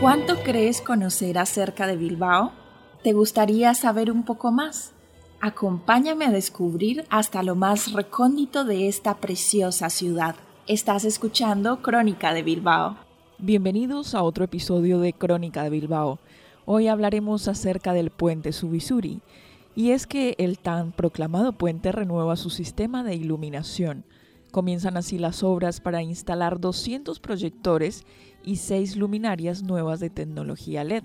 ¿Cuánto crees conocer acerca de Bilbao? ¿Te gustaría saber un poco más? Acompáñame a descubrir hasta lo más recóndito de esta preciosa ciudad. Estás escuchando Crónica de Bilbao. Bienvenidos a otro episodio de Crónica de Bilbao. Hoy hablaremos acerca del puente Subisuri. Y es que el tan proclamado puente renueva su sistema de iluminación. Comienzan así las obras para instalar 200 proyectores y seis luminarias nuevas de tecnología LED.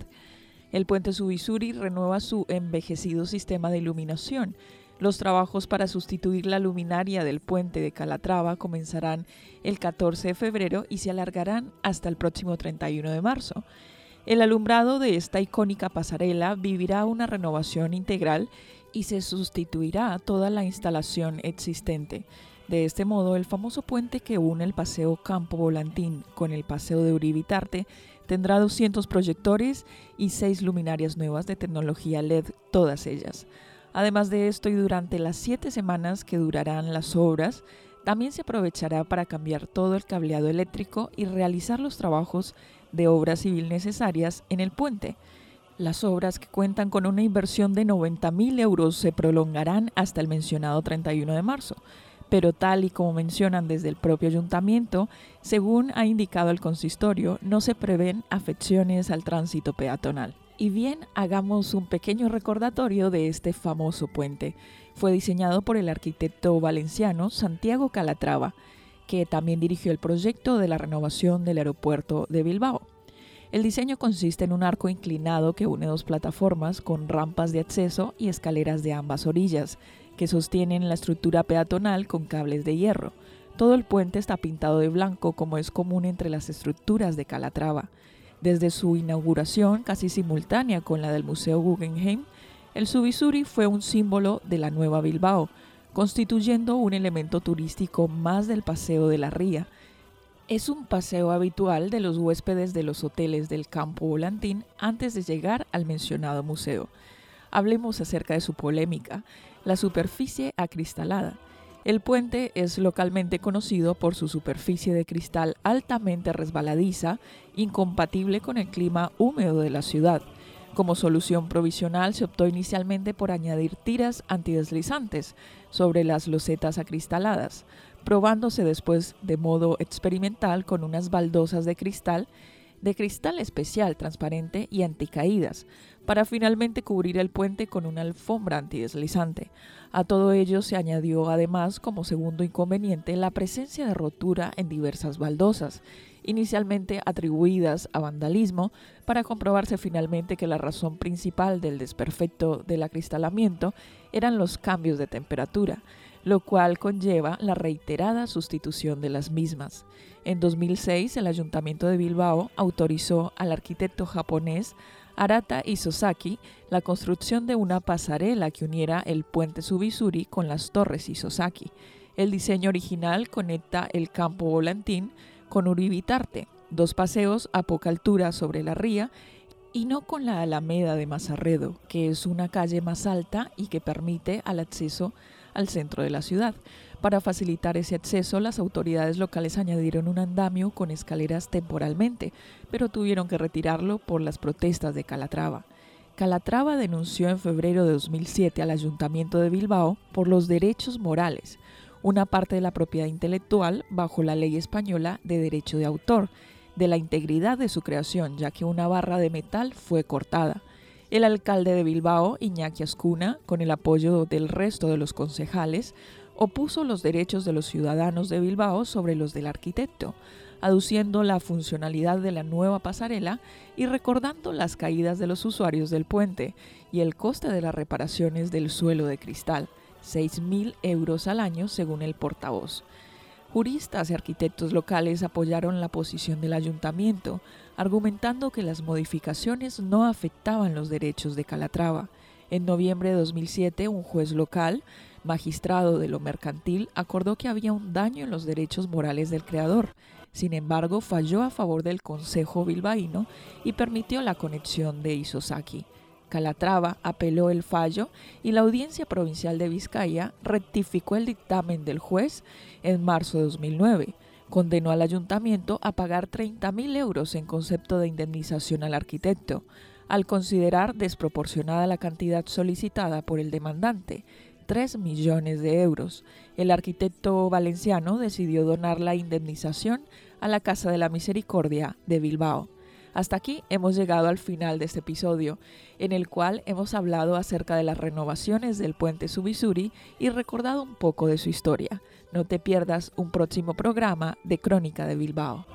El puente Subisuri renueva su envejecido sistema de iluminación. Los trabajos para sustituir la luminaria del puente de Calatrava comenzarán el 14 de febrero y se alargarán hasta el próximo 31 de marzo. El alumbrado de esta icónica pasarela vivirá una renovación integral y se sustituirá toda la instalación existente. De este modo, el famoso puente que une el Paseo Campo Volantín con el Paseo de Uribitarte tendrá 200 proyectores y 6 luminarias nuevas de tecnología LED, todas ellas. Además de esto, y durante las 7 semanas que durarán las obras, también se aprovechará para cambiar todo el cableado eléctrico y realizar los trabajos de obra civil necesarias en el puente. Las obras que cuentan con una inversión de 90.000 euros se prolongarán hasta el mencionado 31 de marzo pero tal y como mencionan desde el propio ayuntamiento, según ha indicado el consistorio, no se prevén afecciones al tránsito peatonal. Y bien, hagamos un pequeño recordatorio de este famoso puente. Fue diseñado por el arquitecto valenciano Santiago Calatrava, que también dirigió el proyecto de la renovación del aeropuerto de Bilbao. El diseño consiste en un arco inclinado que une dos plataformas con rampas de acceso y escaleras de ambas orillas, que sostienen la estructura peatonal con cables de hierro. Todo el puente está pintado de blanco como es común entre las estructuras de Calatrava. Desde su inauguración, casi simultánea con la del Museo Guggenheim, el Subisuri fue un símbolo de la nueva Bilbao, constituyendo un elemento turístico más del Paseo de la Ría. Es un paseo habitual de los huéspedes de los hoteles del Campo Volantín antes de llegar al mencionado museo. Hablemos acerca de su polémica la superficie acristalada. El puente es localmente conocido por su superficie de cristal altamente resbaladiza, incompatible con el clima húmedo de la ciudad. Como solución provisional se optó inicialmente por añadir tiras antideslizantes sobre las losetas acristaladas, probándose después de modo experimental con unas baldosas de cristal de cristal especial transparente y anticaídas, para finalmente cubrir el puente con una alfombra antideslizante. A todo ello se añadió además como segundo inconveniente la presencia de rotura en diversas baldosas, inicialmente atribuidas a vandalismo, para comprobarse finalmente que la razón principal del desperfecto del acristalamiento eran los cambios de temperatura, lo cual conlleva la reiterada sustitución de las mismas. En 2006, el Ayuntamiento de Bilbao autorizó al arquitecto japonés Arata Isozaki la construcción de una pasarela que uniera el puente Subisuri con las torres Isozaki. El diseño original conecta el campo volantín con Uribitarte, dos paseos a poca altura sobre la ría y no con la Alameda de Mazarredo, que es una calle más alta y que permite al acceso al centro de la ciudad. Para facilitar ese acceso, las autoridades locales añadieron un andamio con escaleras temporalmente, pero tuvieron que retirarlo por las protestas de Calatrava. Calatrava denunció en febrero de 2007 al Ayuntamiento de Bilbao por los derechos morales, una parte de la propiedad intelectual bajo la ley española de derecho de autor, de la integridad de su creación, ya que una barra de metal fue cortada. El alcalde de Bilbao, Iñaki Ascuna, con el apoyo del resto de los concejales, opuso los derechos de los ciudadanos de Bilbao sobre los del arquitecto, aduciendo la funcionalidad de la nueva pasarela y recordando las caídas de los usuarios del puente y el coste de las reparaciones del suelo de cristal, 6.000 euros al año según el portavoz. Juristas y arquitectos locales apoyaron la posición del ayuntamiento, argumentando que las modificaciones no afectaban los derechos de Calatrava. En noviembre de 2007, un juez local, magistrado de lo mercantil, acordó que había un daño en los derechos morales del creador. Sin embargo, falló a favor del Consejo bilbaíno y permitió la conexión de Isosaki. Calatrava apeló el fallo y la Audiencia Provincial de Vizcaya rectificó el dictamen del juez en marzo de 2009. Condenó al ayuntamiento a pagar 30.000 euros en concepto de indemnización al arquitecto, al considerar desproporcionada la cantidad solicitada por el demandante, 3 millones de euros. El arquitecto valenciano decidió donar la indemnización a la Casa de la Misericordia de Bilbao. Hasta aquí hemos llegado al final de este episodio, en el cual hemos hablado acerca de las renovaciones del puente Subisuri y recordado un poco de su historia. No te pierdas un próximo programa de Crónica de Bilbao.